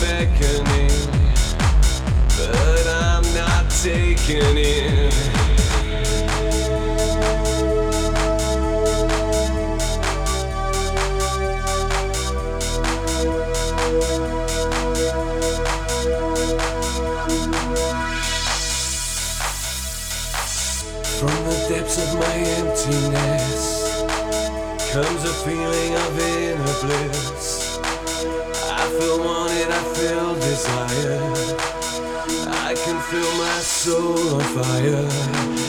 beckoning, but I'm not taking it. From the depths of my emptiness comes a feeling of inner bliss. desire. I can feel my soul on fire.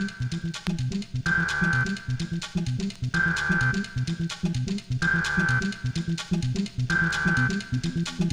Thank you.